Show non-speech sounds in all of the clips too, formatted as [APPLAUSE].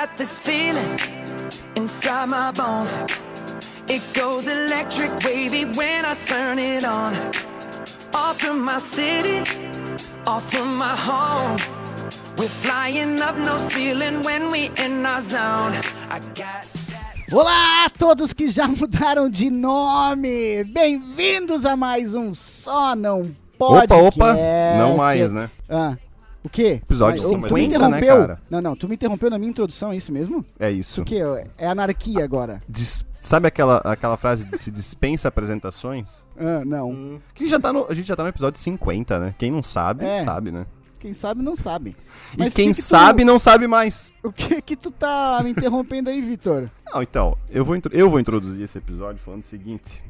got this feeling inside my bones. It goes electric wavy when I turn it on. Off from my city, off from my home. We're flying up no ceiling when we in our zone. I got Olá a todos que já [LAUGHS] mudaram de nome! Bem-vindos a mais um Só Não Pode. Opa, opa! Não mais, né? Ah, o quê? Episódio Ah, tu me 50, né, interrompeu? cara? Não, não, tu me interrompeu na minha introdução, é isso mesmo? É isso. O quê? É anarquia agora? Dis- Sabe aquela, aquela frase de se dispensa apresentações? Ah, não. Que já tá no, a gente já tá no episódio 50, né? Quem não sabe, É. sabe, né? Quem sabe não sabe. E Mas quem o que que tu- sabe não sabe mais. O que que tu tá me interrompendo aí, Vitor? Não, então, eu vou, intro- eu vou introduzir esse episódio falando o seguinte.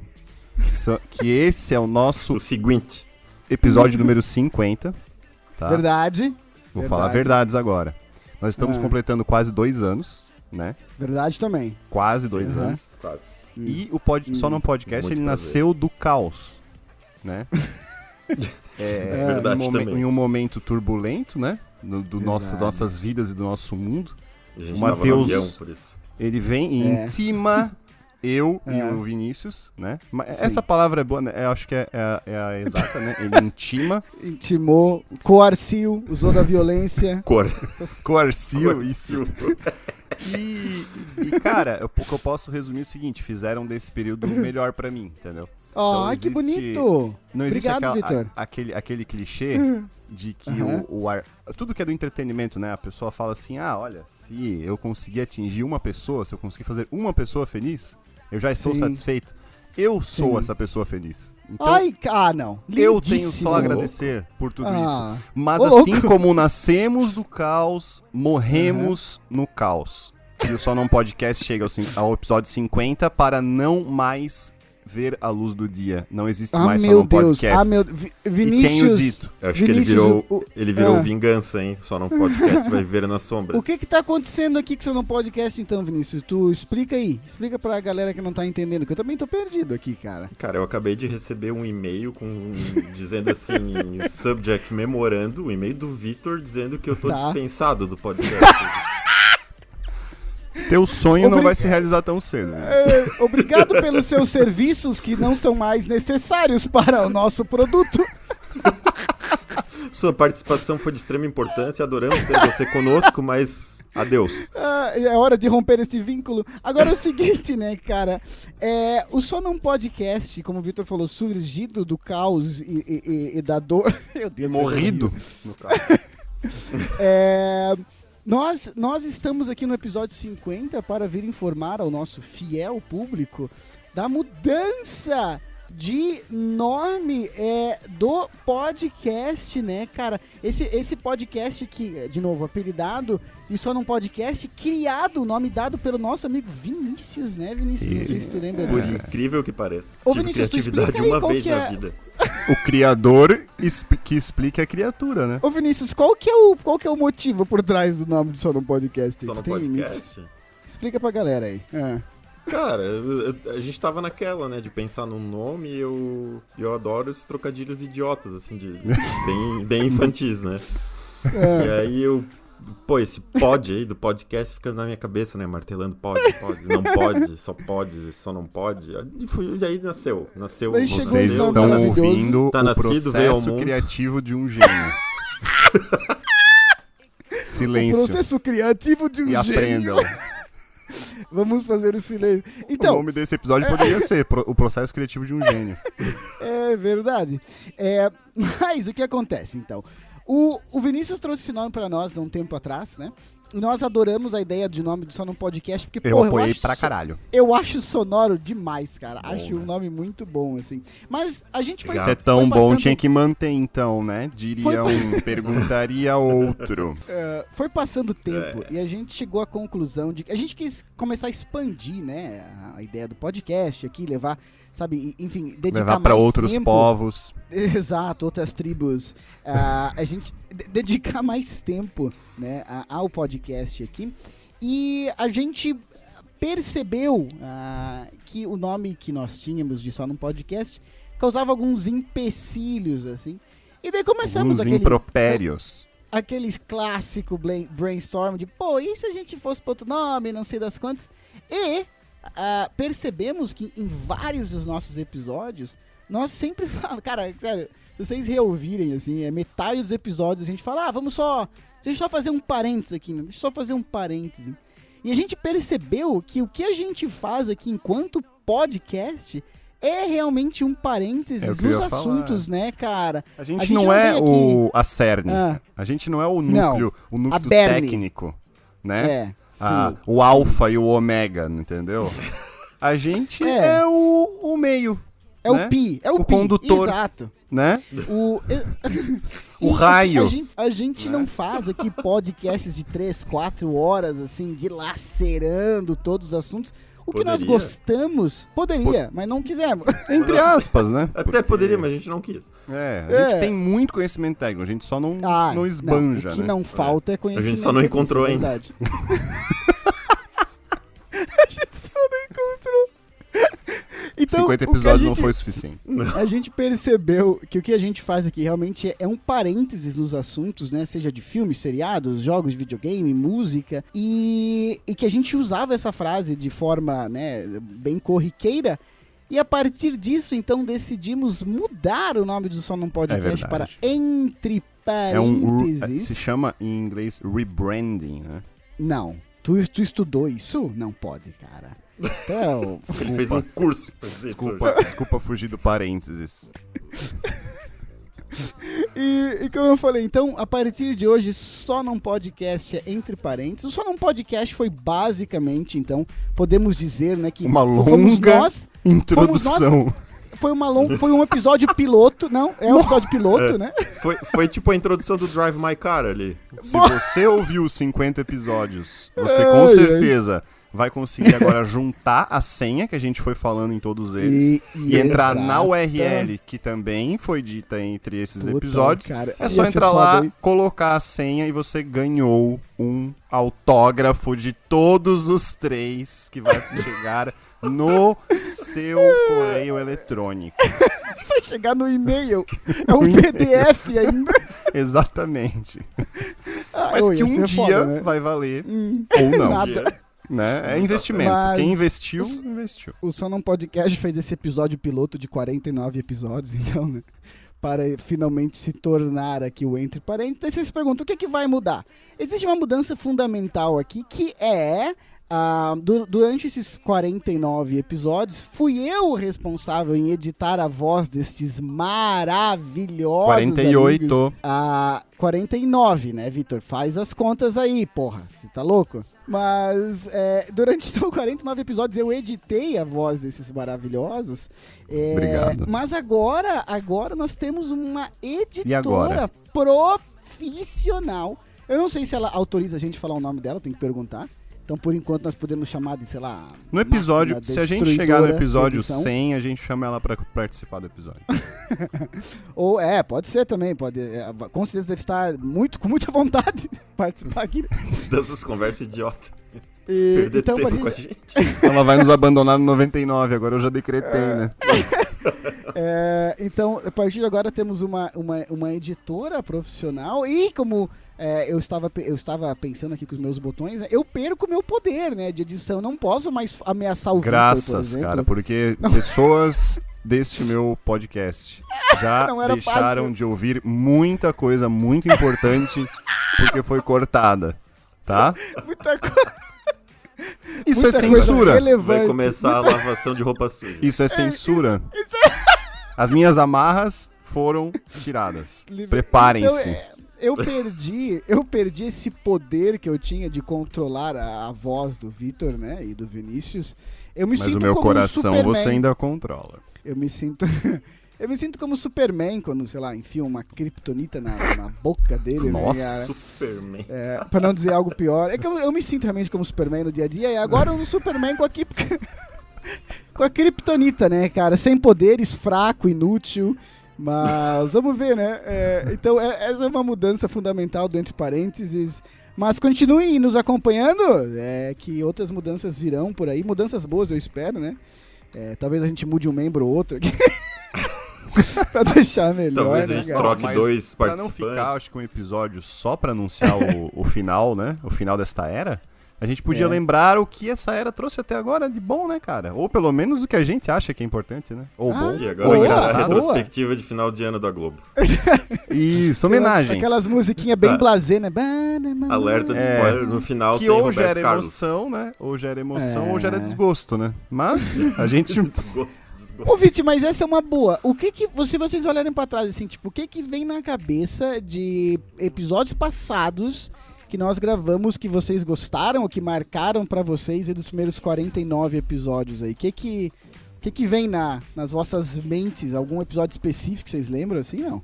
Que esse é o nosso O seguinte. episódio número 50. Tá? Verdade. Vou verdade. falar verdades agora. Nós estamos Ah. completando quase dois anos, né? Verdade também. Quase dois Aham. anos. Quase. E o pod, Só Não Podcast, Muito ele prazer. nasceu do caos, né? [LAUGHS] É, verdade em, um momen- também. em um momento turbulento, né? Do, do nosso, nossas vidas e do nosso mundo. A gente O no isso. Ele vem e É. intima [LAUGHS] eu e É. o Vinícius, né? Mas Sim. essa palavra é boa, né? Eu acho que é, é a- é a exata, né? Ele intima, [LAUGHS] Intimou, coarciu, usou da violência. [LAUGHS] Cor. coerciu isso. [LAUGHS] E, e, cara, eu- o que eu posso resumir é o seguinte: fizeram desse período melhor pra mim, entendeu? Ó, Então que bonito! Não existe Obrigado, aquela- a- aquele, aquele clichê de que Aham. o, o ar- tudo que é do entretenimento, né? A pessoa fala assim: ah, olha, se eu conseguir atingir uma pessoa, se eu conseguir fazer uma pessoa feliz, eu já estou Sim. satisfeito. Eu sou Sim. essa pessoa feliz. Então, Ai, ah, não. eu tenho Lindíssimo. só a agradecer por tudo Ah. isso. Mas assim louco. como nascemos do caos, morremos no caos. E o Só Não Podcast chega ao, ao episódio 50 para não mais ver a luz do dia. Não existe Ah, mais Só meu Não Deus. Podcast. Ah, meu... Vi- E tenho Vinícius... dito. Eu acho que ele Vinícius, virou, o- ele virou ah. vingança, hein? Só no podcast vai viver nas sombras. O que que tá acontecendo aqui que você não podcast então, Vinícius? Tu explica aí. Explica pra galera que não tá entendendo, que eu também tô perdido aqui, cara. Cara, eu acabei de receber um e-mail com dizendo assim, [LAUGHS] subject memorando, o e-mail do Vitor dizendo que eu tô Tá. dispensado do podcast. Teu sonho não Obri- vai se realizar tão cedo. né? É, obrigado pelos seus serviços que não são mais necessários para o nosso produto. Sua participação foi de extrema importância, adoramos ter você conosco, mas adeus. Ah, é hora de romper esse vínculo. Agora é o seguinte, né, cara? É, o Só Não Podcast, como o Vitor falou, surgido do caos e, e- e- e da dor. [LAUGHS] Meu Deus, Morrido. No caso. [LAUGHS] É, nós, nós estamos aqui no episódio 50 para vir informar ao nosso fiel público da mudança de nome é, do podcast, né, cara? Esse, esse podcast que, de novo, apelidado e só num podcast criado, o nome dado pelo nosso amigo Vinícius, né, Vinícius? Não sei se tu lembra Por incrível que pareça. Ô, Tive Vinícius, criatividade uma vez que na é- vida. O criador que explica a criatura, né? Ô Vinícius, qual que, é o, qual que é o motivo por trás do nome do Só Num Podcast? Só tem- podcast. Explica pra galera aí. Ah. Cara, a gente tava naquela, né, de pensar num nome e eu, eu adoro esses trocadilhos idiotas, assim, de, bem, bem infantis, né? E aí eu, pô, esse pod aí do podcast fica na minha cabeça, né, martelando pode, pode, não pode, só pode, só não pode. E, e aí nasceu, nasceu. Aí o chegou Vocês estão maravilhoso. ouvindo Tá o nascido, processo criativo de um gênio. [LAUGHS] Silêncio. Processo criativo de um E gênio. aprendam. Vamos fazer o silêncio. o Então, nome desse episódio poderia ser Pro- O Processo Criativo de um Gênio. [LAUGHS] é verdade. É, mas o que acontece, então? O, o Vinícius trouxe esse nome pra nós há um tempo atrás, né? Nós adoramos a ideia de nome do Só Num Podcast, porque, Eu porra, apoiei acho pra so- caralho. Eu acho sonoro demais, cara. Bom, acho né? um nome muito bom, assim. Mas a gente foi... Se é foi tão bom, passando- tinha que manter então, né? Diria Foi- um, [LAUGHS] perguntaria outro. É, foi passando o tempo É. e a gente chegou à conclusão de que a gente quis começar a expandir, né, a ideia do podcast aqui, levar, sabe, enfim, dedicar Levar mais outros tempo, povos. [LAUGHS] Exato, outras tribos. Ah, a gente de- dedicar mais tempo, né, ao podcast aqui. E a gente percebeu ah, que o nome que nós tínhamos de só num podcast causava alguns empecilhos, assim. E daí começamos Alguns aquele... impropérios. aquele clássico brainstorm de, pô, e se a gente fosse para outro nome, não sei das quantas. E ah, percebemos que em vários dos nossos episódios, nós sempre [LAUGHS] falamos, cara, sério, se vocês reouvirem, assim, é metade dos episódios a gente fala, ah, vamos só, deixa eu só fazer um parênteses aqui, né? deixa eu só fazer um parênteses. E a gente percebeu que o que a gente faz aqui enquanto podcast é realmente um parênteses É nos ia falar. assuntos, né, cara? A gente, A gente não, não é o, a cerne. Ah. A gente não é o Não. núcleo, o núcleo técnico, né? É, Ah, sim. o alfa e o ômega, entendeu? [LAUGHS] A gente É. é, o, o meio, É né? o pi, é o, O pi, condutor. exato. né? O, [LAUGHS] [LAUGHS] O raio. A gente, a gente não faz aqui podcasts de 3, 4 horas, assim, dilacerando todos os assuntos. O que nós Poderia. gostamos, poderia, mas não quisemos. [LAUGHS] Entre aspas, né? Até Porque- poderia, mas a gente não quis. É, a É. gente tem muito conhecimento técnico, a gente só não, Ah, não esbanja, o que né? não falta é conhecimento. só não encontrou é ainda. verdade. [LAUGHS] a gente só não encontrou. Então, 50 o que a episódios não gente- foi suficiente. [LAUGHS] A gente percebeu que o que a gente faz aqui realmente é, é um parênteses nos assuntos, né? Seja de filmes, seriados, jogos de videogame, música. E, e que a gente usava essa frase de forma, né, bem corriqueira. E a partir disso, então, decidimos mudar o nome do Só Não Podcast É para. Entre É um, Parênteses. se chama em inglês rebranding, né? Não. Tu, tu estudou isso? Não pode, cara. Então, [LAUGHS] Ele fez um curso pra dizer Desculpa, desculpa fugir do parênteses. [LAUGHS] E, e como eu falei, então, a partir de hoje, só não podcast é entre parênteses. O só não podcast foi basicamente, então, podemos dizer, né, que Uma fomos longa nós, Introdução. Foi uma long, foi um episódio piloto, não, é um episódio piloto, né? Foi, foi tipo a introdução do Drive My Car ali. Se você ouviu os 50 episódios, você com certeza vai conseguir agora [LAUGHS] juntar a senha que a gente foi falando em todos eles e, entrar na. URL que também foi dita entre esses Puta, episódios. cara, É só entrar lá, hein? colocar a senha e você ganhou um autógrafo de todos os três que vai [LAUGHS] chegar no seu correio eletrônico. [LAUGHS] Vai chegar no e-mail. É um PDF ainda. Exatamente. Ah, Mas que um dia foda, né? vai valer Hum, ou não. nada. Né? É investimento. Mas- Quem investiu, os- investiu. O Só Não Podcast fez esse episódio piloto de 49 episódios, [LAUGHS] então, né? Para finalmente se tornar aqui o Entre Parênteses. Aí Você se pergunta, o que, que vai mudar? Existe uma mudança fundamental aqui, que é... ah, du- durante esses 49 episódios, fui eu o responsável em editar a voz destes maravilhosos 48. amigos. Ah, 49, né, Vitor? Faz as contas aí, porra. Você tá louco? Mas é, durante [LAUGHS] então, 49 episódios eu editei a voz desses maravilhosos. É, Obrigado. Mas agora, agora nós temos uma editora profissional. Eu não sei se ela autoriza a gente a falar o nome dela, tem que perguntar. Então, por enquanto, nós podemos chamar de, sei lá. No episódio, se a gente chegar no episódio edição. 100, a gente chama ela pra participar do episódio. [LAUGHS] Ou é, pode ser também, pode. é, com certeza deve estar muito, com muita vontade de [LAUGHS] participar aqui. Dessas conversas idiota. E, Perder então, tempo pra com a gente, gente. [LAUGHS] ela vai nos abandonar no 99, agora eu já decretei, né? é, então, a partir de agora temos uma, uma, uma editora profissional e como é, eu, estava, eu estava pensando aqui com os meus botões, eu perco meu poder né, de edição. Não posso mais ameaçar o por Graças, exemplo. cara, porque [LAUGHS] pessoas deste meu podcast [LAUGHS] já Não deixaram fácil. de ouvir muita coisa muito importante porque foi cortada, tá? [LAUGHS] Muita coisa. Isso Muita é censura. Vai começar a lavação de roupa suja. Isso é censura. As minhas amarras foram tiradas. Preparem-se. Então, é, eu perdi, eu perdi esse poder que eu tinha de controlar a, a voz do Vitor, né, e do Vinícius. Eu me Mas sinto o meu como um coração Superman. você ainda controla. Eu me sinto [LAUGHS] Eu me sinto como Superman quando, sei lá, enfia uma kriptonita na, na boca dele, né, Nossa. cara? Superman. É, pra não dizer algo pior. É que eu, eu me sinto realmente como Superman no dia a dia, e agora um Superman com a, [LAUGHS] com a Kryptonita, né, cara? Sem poderes, fraco, inútil. Mas vamos ver, né? É, então, é- essa é uma mudança fundamental do entre parênteses. Mas continue nos acompanhando, é, que outras mudanças virão por aí. Mudanças boas, eu espero, né? É, talvez a gente mude um membro ou outro aqui. [LAUGHS] pra deixar melhor, Talvez a né, gente cara? troque Mas dois Pra participantes. não ficar, acho que um episódio só pra anunciar o, o final, né? O final desta era. A gente podia É. lembrar o que essa era trouxe até agora de bom, né, cara? Ou pelo menos o que a gente acha que é importante, né? Ou Ah, bom, E ou agora a engraçado. boa. retrospectiva de final de ano da Globo. [LAUGHS] Isso, homenagens. Aquelas musiquinhas bem Tá. blasé, né? Alerta de É. spoiler, no final Que tem ou Roberto gera Carlos. emoção, né? Ou gera emoção, É. ou gera desgosto, né? Mas [LAUGHS] a gente. [LAUGHS] Desgosto, desgosto. Ô, Viti, mas essa é uma boa. O que que, se vocês olharem pra trás, assim, tipo, o que que vem na cabeça de episódios passados que nós gravamos que vocês gostaram ou que marcaram pra vocês aí dos primeiros 49 episódios aí? O que que, que que vem na, nas vossas mentes? Algum episódio específico que vocês lembram, assim, não?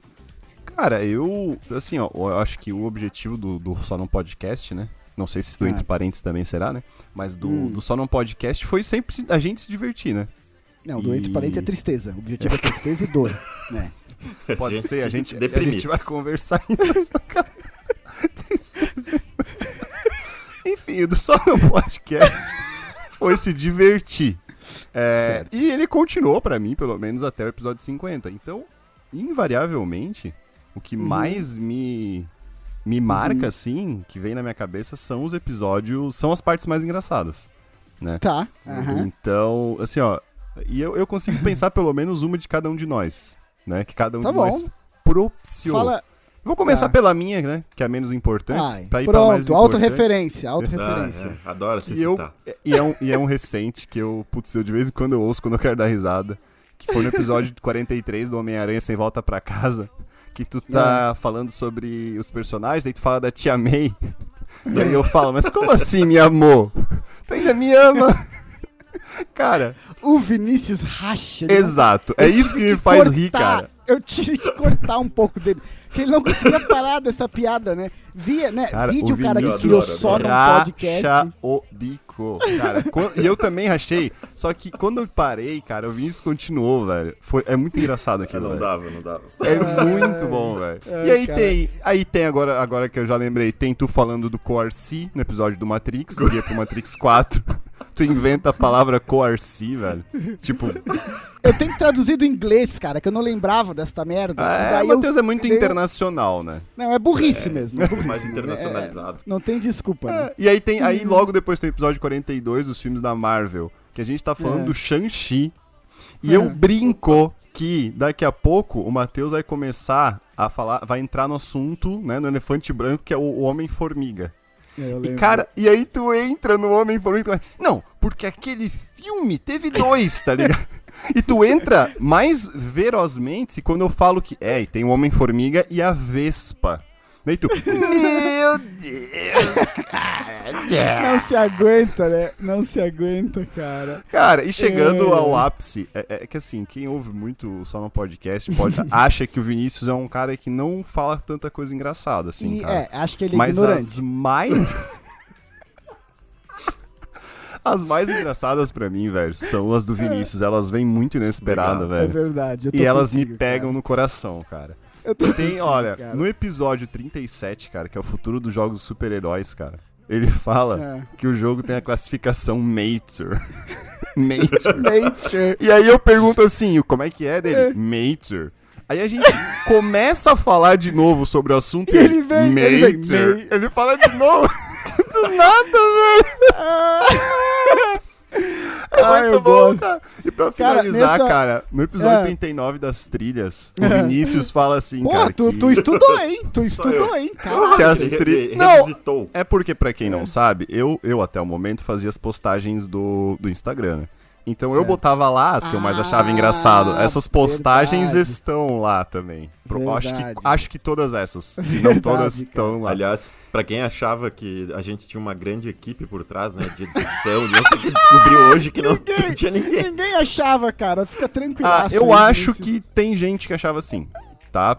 Cara, eu. Assim, ó, eu acho que o objetivo do, do Só Não Podcast, né? Não sei se do Ah. Entre Parênteses também será, né? Mas do, Hum. do Só Não Podcast foi sempre se- a gente se divertir, né? Não, do entre E- parênteses é tristeza. O objetivo é tristeza e dor, [LAUGHS] né? Pode ser, a se gente, a deprimir. gente vai conversar. [LAUGHS] [LAUGHS] Enfim, o do Só No Podcast foi se divertir. É, e ele continuou pra mim, pelo menos até o episódio 50. Então, invariavelmente, o que Uhum. mais me, me marca, Uhum. assim, que vem na minha cabeça, são os episódios, são as partes mais engraçadas. Né? Tá. aham. Então, assim, ó, e eu, eu consigo pensar pelo menos uma de cada um de nós, né? Que cada um Tá de bom. nós propiciou. Fala. Vou começar Tá. pela minha, né? Que é a menos importante. Ai, pra ir pra mais pronto, importante. autorreferência, [LAUGHS] Ah, autorreferência. é, adoro se E, eu, citar. e, é um, e é um recente que eu, putz, eu de vez em quando eu ouço quando eu quero dar risada. Que foi no episódio [LAUGHS] 43 do Homem-Aranha Sem Volta Pra Casa. Que tu tá É. falando sobre os personagens, aí tu fala da Tia May. E aí eu falo, mas como assim me amou? Tu ainda me ama? [LAUGHS] Cara, O Vinícius racha. não exato. É Eu isso que me faz rir, cortar- cara. Eu tive que cortar um pouco dele. Porque ele não conseguia parar dessa piada, né? Via, né? Cara, Vídeo, o cara, que criou só num Racha podcast. o bico, cara. Quan- E eu também rachei. Só que quando eu parei, cara, o Vinícius continuou, velho. Foi, é muito engraçado Ah, aquilo, não dava, não dava. É muito bom, velho. Ai, E aí cara. tem, aí tem agora, agora que eu já lembrei, tem tu falando do Coarci no episódio do Matrix, do guia pro Matrix 4. Tu inventa a palavra Coarci, velho. Tipo, Eu tenho que traduzir do inglês, cara, que eu não lembrava desta merda. E é, o eu- Matheus é muito eu- internacional, né? Não, é burrice mesmo. É burrice, Mais internacionalizado. É, não tem desculpa, né? É, E aí tem, aí logo depois tem o episódio 42 dos filmes da Marvel, que a gente tá falando É. do Shang-Chi. E É. eu brinco que daqui a pouco o Matheus vai começar a falar, vai entrar no assunto, né, no elefante branco, que é o Homem-Formiga. É, E cara, e aí tu entra no Homem-Formiga tu vai, não, porque aquele filme teve dois, tá ligado? E tu entra mais ferozmente quando eu falo que, é, e tem o Homem-Formiga e a Vespa. Daí tu, meu Deus, cara. Não se aguenta, né? Não se aguenta, cara. Cara, e chegando É. ao ápice, é, é que assim, quem ouve muito só no podcast pode, [LAUGHS] acha que o Vinícius é um cara que não fala tanta coisa engraçada, assim, e, cara. é, acho que ele é Mas ignorante. as mais. [LAUGHS] as mais engraçadas pra mim, velho, são as do Vinícius. Elas vêm muito inesperada, Obrigado. É velho. verdade. eu tô E elas contigo, me pegam cara. no coração, cara. Eu tô Tem, olha, cara. no episódio 37, cara, que é o futuro dos jogos super-heróis, cara. Ele fala É. que o jogo tem a classificação Mature. [LAUGHS] Mature. E aí eu pergunto assim, como é que é dele? Mature. Aí a gente começa a falar de novo sobre o assunto E ele vem- ele vem. Ele fala de novo. [LAUGHS] Do nada, velho. É Ah, muito eu bom, gosto. cara. E pra Cara, finalizar, nessa- cara, no episódio É. 39 das trilhas, o Vinícius fala assim, Pô, cara, tu, que... tu estudou, hein? Tu estudou, hein? Caralho. que as Ele tri... re- Não, é porque, pra quem não sabe, eu, eu até o momento fazia as postagens do, do Instagram, né? Então eu Certo. botava lá as que eu mais achava Ah, engraçado. Essas postagens verdade. estão lá também. Pro- acho, que, acho que todas essas. Se [LAUGHS] não todas cara. estão lá. Aliás, pra quem achava que a gente tinha uma grande equipe por trás, né, de edição, de não sei o que descobriu hoje que não, Ninguém- não tinha ninguém. Ninguém achava, cara. Fica tranquilo. Ah, eu acho que tem gente que achava assim, tá?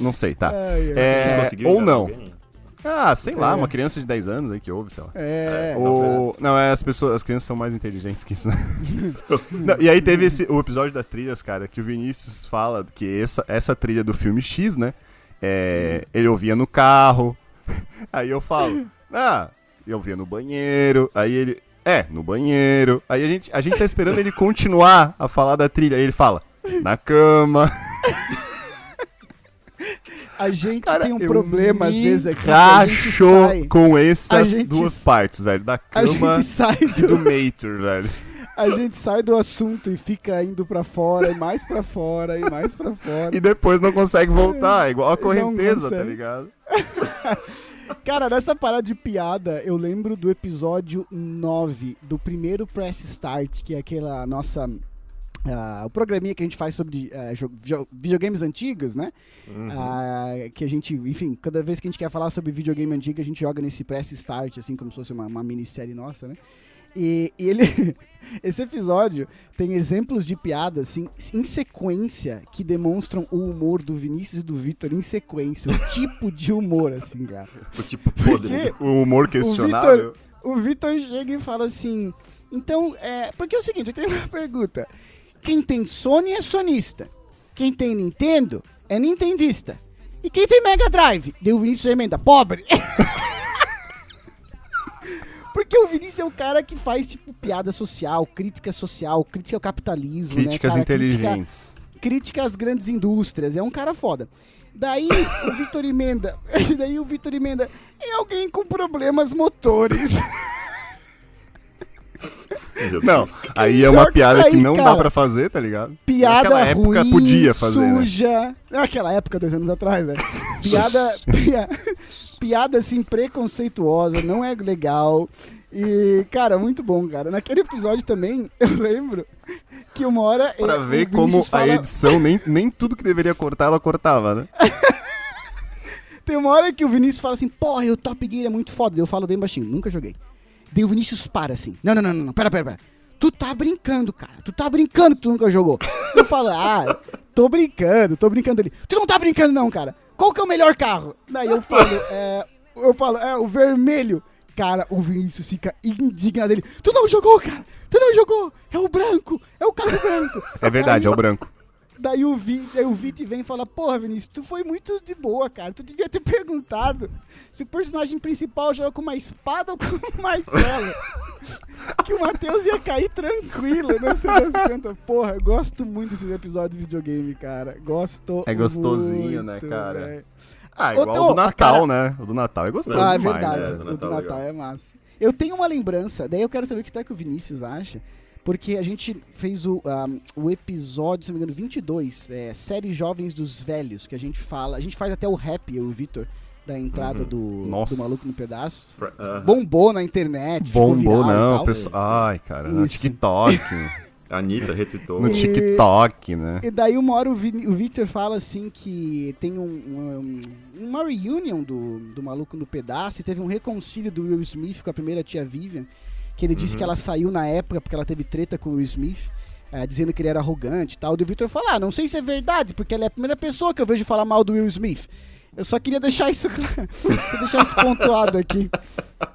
Não sei, tá? Ai, É, ou não. alguém? Ah, sei lá, É. uma criança de 10 anos aí que ouve, sei lá. É. O... Não, é as pessoas, as crianças são mais inteligentes que isso, né? [LAUGHS] [LAUGHS] Não, e aí teve esse, o episódio das trilhas, cara, que o Vinícius fala que essa, essa trilha do filme X, né? é, ele ouvia no carro. [LAUGHS] Aí eu falo, ah, eu ouvia no banheiro. Aí ele, é, no banheiro. Aí a gente, a gente tá esperando ele continuar a falar da trilha. Aí ele fala, Na cama. A gente Cara, tem um problema às vezes aqui. A racho sai, com A essas gente- duas partes, velho. Da a cama gente sai e do do, Mater, velho. a gente sai do assunto e fica indo pra fora, e mais pra fora, e mais pra fora. E depois não consegue voltar. É igual a correnteza, tá ligado? [LAUGHS] Cara, nessa parada de piada, eu lembro do episódio 9 do primeiro Press Start, que é aquela nossa. Ah, o programinha que a gente faz sobre jo- videogames antigos, né? Uhum. Ah, que a gente, enfim, cada vez que a gente quer falar sobre videogame antigo, a gente joga nesse Press Start, assim, como se fosse uma, uma minissérie nossa, né? E, e ele. [LAUGHS] Esse episódio tem exemplos de piada, assim, em sequência, que demonstram o humor do Vinícius e do Vitor em sequência. O [LAUGHS] tipo de humor, assim, cara. O tipo podre. quê? O humor questionável. O Vitor chega e fala assim: então, é. Porque é o seguinte, eu tenho uma pergunta. Quem tem Sony é sonista. Quem tem Nintendo é nintendista. E quem tem Mega Drive? Deu o Vinícius emenda. Pobre! [LAUGHS] Porque o Vinícius é o cara que faz, tipo, piada social, crítica social, crítica ao capitalismo, Críticas né, cara? Crítica- inteligentes. crítica às grandes indústrias. É um cara foda. Daí o Vitor emenda. [LAUGHS] Daí o Vitor emenda. É alguém com problemas motores. [LAUGHS] Não, aí é uma que piada que aí, não dá cara. pra fazer, tá ligado? Piada Naquela época ruim, podia fazer, né? suja. Naquela época, dois anos atrás, né? [LAUGHS] Piada, pia- piada assim, preconceituosa, não é legal. E, cara, muito bom, cara. Naquele episódio também, [LAUGHS] eu lembro que uma hora. Pra ver como Vinícius a fala- edição, nem, nem tudo que deveria cortar, ela cortava, né? [LAUGHS] Tem uma hora que o Vinícius fala assim, porra, o Top Gear é muito foda. Eu falo bem baixinho, nunca joguei. Daí o Vinícius para assim, não, não, não, não, não, pera, pera, pera. Tu tá brincando, cara. Tu tá brincando que tu nunca jogou. Eu falo, ah, tô brincando, tô brincando ali. Tu não tá brincando não, cara. Qual que é o melhor carro? Daí eu falo, é, eu falo, é o vermelho. Cara, o Vinícius fica indignado dele. Tu não jogou, cara. Tu não jogou. É o branco. É o carro branco. É verdade, é Aí o branco. Daí o, Vi, daí o Vit vem e fala, porra, Vinícius, tu foi muito de boa, cara. Tu devia ter [LAUGHS] perguntado se o personagem principal joga com uma espada ou com um martelo. [LAUGHS] que o Matheus ia cair tranquilo, né? Contas. Porra, eu gosto muito desses episódios de videogame, cara. Gosto É gostosinho, né, muito, cara? velho. Ah, igual o do Natal, cara- né? O do Natal é gostoso Ah, é demais, verdade. né? né? O do Natal é Natal legal. é massa. Eu tenho uma lembrança, daí eu quero saber o que tá que o Vinícius acha. Porque a gente fez o, ahm, o episódio, se não me engano, 22, é, série Jovens dos Velhos, que a gente fala. A gente faz até o rap, eu e o Vitor, da entrada do, Nossa. do Maluco no Pedaço. Bombou na internet, Bombou, e não. tal. pessoal- Ai, cara, no. TikTok. [LAUGHS] A Anitta retweetou. no E- TikTok, né? E daí uma hora o, Vini- o Victor fala assim que tem um, um- uma reunion do, do Maluco no Pedaço e teve um reconcílio do Will Smith com a primeira tia Vivian, que ele disse que ela saiu na época porque ela teve treta com o Will Smith, eh, dizendo que ele era arrogante e tal. E o Victor fala, ah, não sei se é verdade, porque ela é a primeira pessoa que eu vejo falar mal do Will Smith. Eu só queria deixar isso, [LAUGHS] deixar isso pontuado aqui,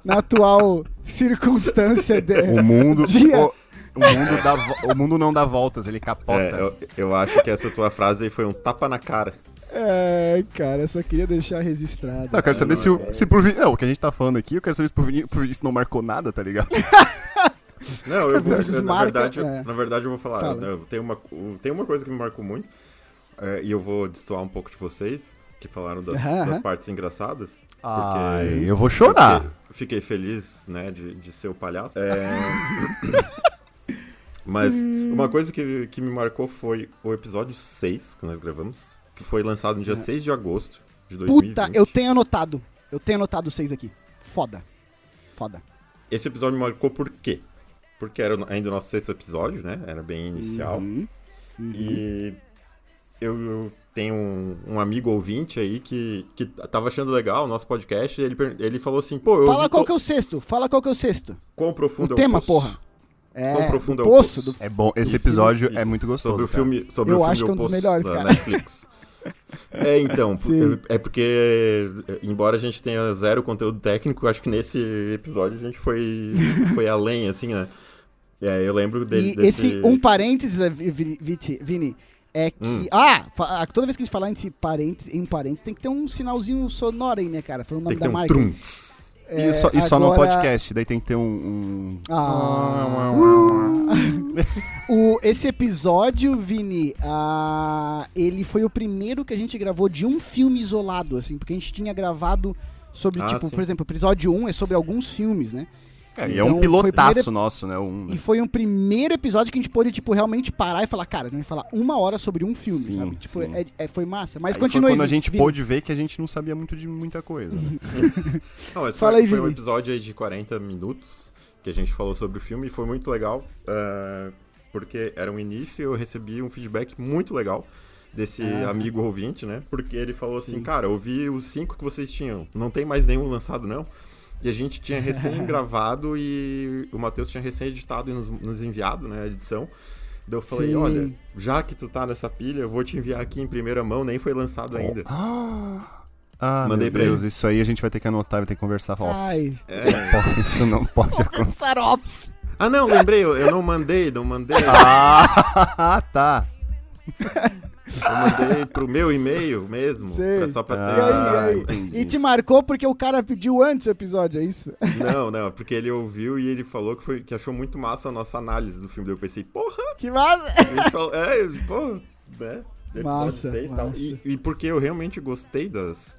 na atual circunstância de... O mundo. [LAUGHS] Dia. O, o mundo dá o mundo não dá voltas, ele capota. É, eu, eu acho que essa tua frase aí foi um tapa na cara. É, cara, eu só queria deixar registrado. Não, eu quero saber se, o, se pro Vini. Não, o que a gente tá falando aqui, eu quero saber se pro Vini, pro Vini isso não marcou nada, tá ligado? [LAUGHS] Não, eu vou, na, marca, verdade, eu- é. na verdade eu vou falar. Fala. Eu- Tem, uma, tem uma coisa que me marcou muito, é, e eu vou destoar um pouco de vocês, que falaram das, Aham, das aham. partes engraçadas. Ai, eu vou chorar. Eu fiquei, fiquei feliz, né, de, de ser o palhaço. É, [LAUGHS] Mas uma coisa que, que me marcou foi o episódio 6 que nós gravamos, que foi lançado no dia 6 de agosto de 2020. Puta, eu tenho anotado. Eu tenho anotado seis aqui. Foda. Foda. Esse episódio me marcou por quê? Porque era ainda o nosso sexto episódio, né? Era bem inicial. Uhum. E eu, eu tenho um, um amigo ouvinte aí que, que tava achando legal o nosso podcast e ele, ele falou assim, pô, eu Fala qual co- que é o sexto. Fala qual que é o sexto. quão profundo o é tema, poço. porra. É, Quão profundo do é o poço. poço. Do... É bom, esse episódio isso. é muito gostoso. Sobre o filme, sobre Eu o filme acho que é um O dos melhores, cara. Netflix. [LAUGHS] É, então, Sim. é porque, embora a gente tenha zero conteúdo técnico, acho que nesse episódio a gente foi, foi além, assim, né? É, eu lembro dele. E desse... esse um parênteses, Viti- Vini, é que. Hum. Ah, ah, toda vez que a gente falar em parênteses, em parênteses, tem que ter um sinalzinho sonoro aí, né, cara? Falando o nome da um marca. trunts. É, e só, e só no podcast, daí tem que ter um. um- Ah. [LAUGHS] o, esse episódio, Vini, ah, ele foi o primeiro que a gente gravou de um filme isolado, assim, porque a gente tinha gravado sobre, Ah, tipo, sim. por exemplo, o episódio 1 é sobre alguns filmes, né? É, e é Então, um foi o pilotaço primeiro- nosso, né? Um, E foi um primeiro episódio que a gente pôde, tipo, realmente parar e falar, cara, a gente vai falar uma hora sobre um filme, Sim, sabe? Tipo, é, é- foi massa. Mas Aí continue. foi quando a gente Vini. pôde ver que a gente não sabia muito de muita coisa. né? [LAUGHS] Não, mas Fala foi, aí, foi um episódio aí de 40 minutos que a gente falou sobre o filme e foi muito legal, eh, porque era um início e eu recebi um feedback muito legal desse Ah. amigo ouvinte, né? Porque ele falou assim, Sim. cara, eu ouvi os cinco que vocês tinham, não tem mais nenhum lançado, não? E a gente tinha recém [LAUGHS] gravado e o Matheus tinha recém editado e nos, nos enviado, né, a edição. Daí eu falei, Sim. olha, já que tu tá nessa pilha, eu vou te enviar aqui em primeira mão, nem foi lançado ainda. [GASPS] Ah, Mandei meu pra Deus, isso aí a gente vai ter que anotar, vai ter que conversar. Ó, Ai. É. isso não pode acontecer. Ah, não, lembrei, eu, eu não mandei, não mandei. [LAUGHS] Ah, tá. Eu mandei pro meu e-mail mesmo, Sei. pra- só pra E ter. aí, Ah, e aí? E te marcou porque o cara pediu antes o episódio, é isso? Não, não, porque ele ouviu e ele falou que, foi, que achou muito massa a nossa análise do filme. Daí eu pensei, porra, Que massa! gente falou, é, pô, né? Episódio Massa, seis e tal. massa. E, e porque eu realmente gostei das,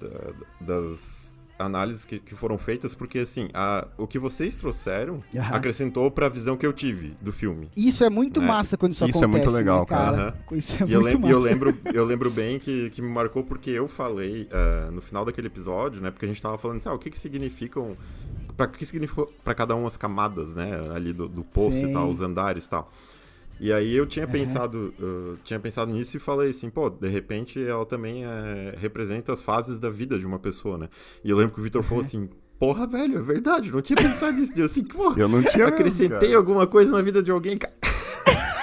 da- das análises que, que foram feitas, porque assim, a, o que vocês trouxeram acrescentou pra visão que eu tive do filme. Isso é muito Né? massa quando isso, Isso é acontece, muito legal, né, cara. cara. Isso é E eu, muito lem- e eu lembro, [LAUGHS] eu lembro bem que, que me marcou porque eu falei ah, no final daquele episódio, né? Porque a gente tava falando assim, ah, o que que significam. Pra que significou pra cada uma as camadas, né? Ali do, do poço Sim. e tal, os andares e tal. E aí eu tinha pensado, eu tinha pensado nisso e falei assim, pô, de repente ela também é, representa as fases da vida de uma pessoa, né? E eu lembro que o Vitor falou assim, porra, velho, é verdade, eu não tinha pensado nisso. Eu assim, pô, Eu não tinha mesmo, acrescentei cara. alguma coisa na vida de alguém, cara.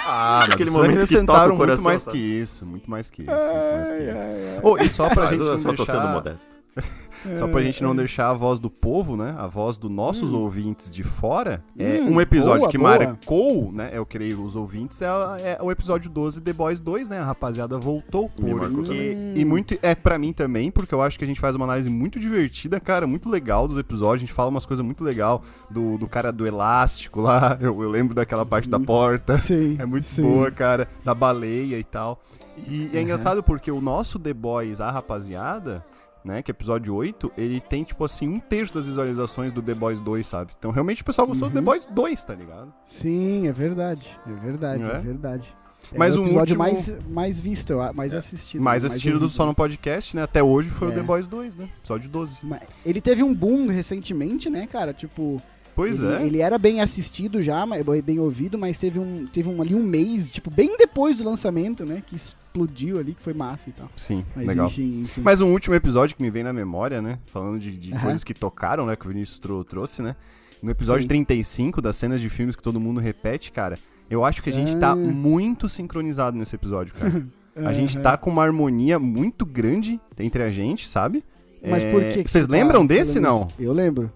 Ah, [LAUGHS] mas Aquele momento acrescentaram coração, muito mais sabe? que isso, muito mais que isso, muito mais que Ai, isso. Oh, e só pra gente eu não só tô sendo deixar, modesto. [LAUGHS] só pra gente não deixar a voz do povo, né, a voz dos nossos ouvintes de fora, é Hum, um episódio boa, que boa. marcou, né, eu creio os ouvintes, é, é o episódio 12 The Boys 2, né, a rapaziada voltou, porque, e muito, é pra mim também, porque eu acho que a gente faz uma análise muito divertida, cara, muito legal dos episódios, a gente fala umas coisas muito legal do, do cara do elástico lá, [LAUGHS] eu, eu lembro daquela parte da porta, Sim, é muito sim. boa, cara, da baleia e tal. E é engraçado porque o nosso The Boys, a rapaziada, né, que é episódio 8, ele tem, tipo assim, um terço das visualizações do The Boys 2, sabe? Então realmente o pessoal gostou do The Boys 2, tá ligado? Sim, é verdade. É verdade, é, é? verdade. É Mas o um episódio último- mais, mais visto, a- mais assistido. Mais assistido do ouvido. Só no Podcast, né? Até hoje foi É. o The Boys 2, né? Episódio 12. Mas Ele teve um boom recentemente, né, cara? Tipo, Pois ele, é. ele era bem assistido já, bem ouvido, mas teve um, teve um ali um mês, tipo, bem depois do lançamento, né? Que explodiu ali, que foi massa e tal. Sim, Mas legal. enfim, enfim. Mas um último episódio que me vem na memória, né? Falando de, de Aham. coisas que tocaram, né? Que o Vinícius trou- trouxe, né? No episódio Sim. 35 das cenas de filmes que todo mundo repete, cara, eu acho que a gente tá Ah. muito sincronizado nesse episódio, cara. [LAUGHS] A gente tá com uma harmonia muito grande entre a gente, sabe? Mas É, por que que Vocês você lembram tá desse, não? Eu lembro.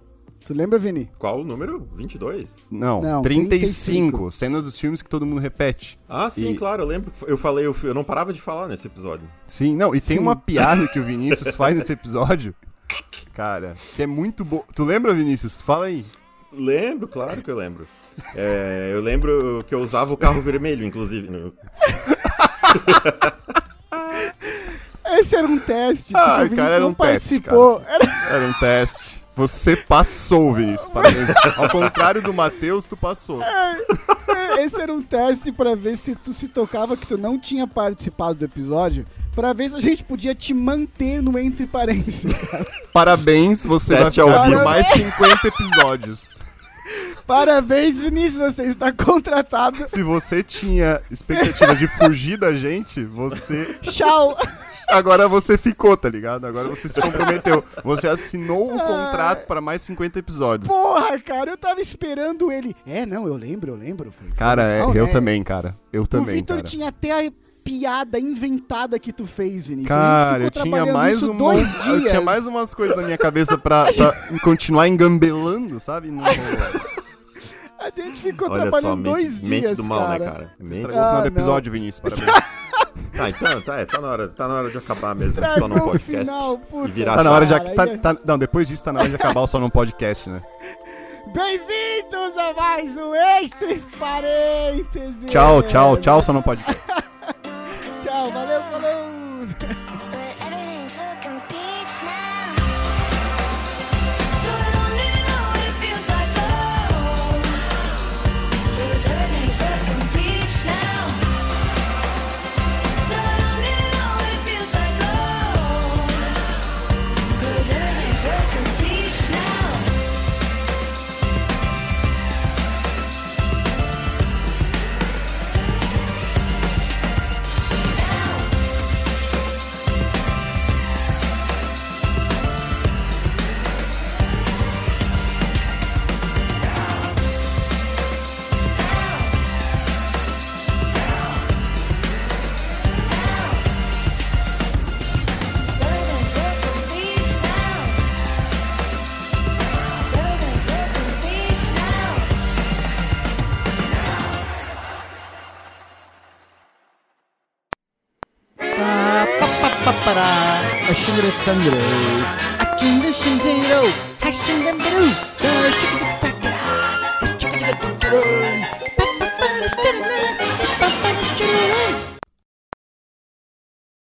Tu lembra, Vini? Qual o número? 22? Não, Não, 35. Cenas dos filmes que todo mundo repete. Ah, sim, E- claro, eu lembro. que Eu falei, eu, eu não parava de falar nesse episódio. Sim, não, e tem Sim. uma piada que o [LAUGHS] Vinícius faz nesse episódio, cara, que é muito boa. Tu lembra, Vinícius? Fala aí. Lembro, claro que eu lembro. É, eu lembro que eu usava o carro vermelho, inclusive. no- Esse era um teste. porque o Vinícius cara, era não um teste, participou. Era- Era um teste. Você passou, Vinícius. Parabéns. Ao contrário do Matheus, tu passou. Esse era um teste pra ver se tu se tocava que tu não tinha participado do episódio, pra ver se a gente podia te manter no entre parênteses. cara. Parabéns, você Teste vai ficar por vivo. mais 50 episódios. Parabéns, Vinícius, você está contratado. Se você tinha expectativa de fugir da gente, você. Tchau. Agora você ficou, tá ligado? Agora você se comprometeu. Você assinou o contrato para mais 50 episódios. Porra, cara, eu tava esperando ele. É, não, eu lembro, eu lembro. Foi, foi Cara, é, legal, eu né? também, cara. Eu O também, Vitor cara. tinha até a piada inventada que tu fez, Vinícius. Cara, eu tinha mais isso um dois monte- [LAUGHS] eu dias. tinha mais umas coisas na minha cabeça pra, pra continuar engambelando, sabe? Não rolou. A gente ficou Olha só, trabalhando mente, dois mente dias, do mal, cara. né, cara? Você Mente- estragou o final Ah, do episódio, Vinícius. Parabéns. [LAUGHS] Tá, então, tá, é, tá, na hora, tá na hora de acabar mesmo, só no no podcast. final, puta. e virar Tá na hora de. Cara, Tá, tá- não, depois disso tá na hora de acabar o só num podcast, né? [LAUGHS] Bem-vindos a mais um Entre Parênteses. Tchau, tchau, tchau, só num podcast. [LAUGHS] Tchau, valeu, falou. Thunder. Action the Shindero. Hashing them blue. The Shikadikatakara. The Shikadikatakara.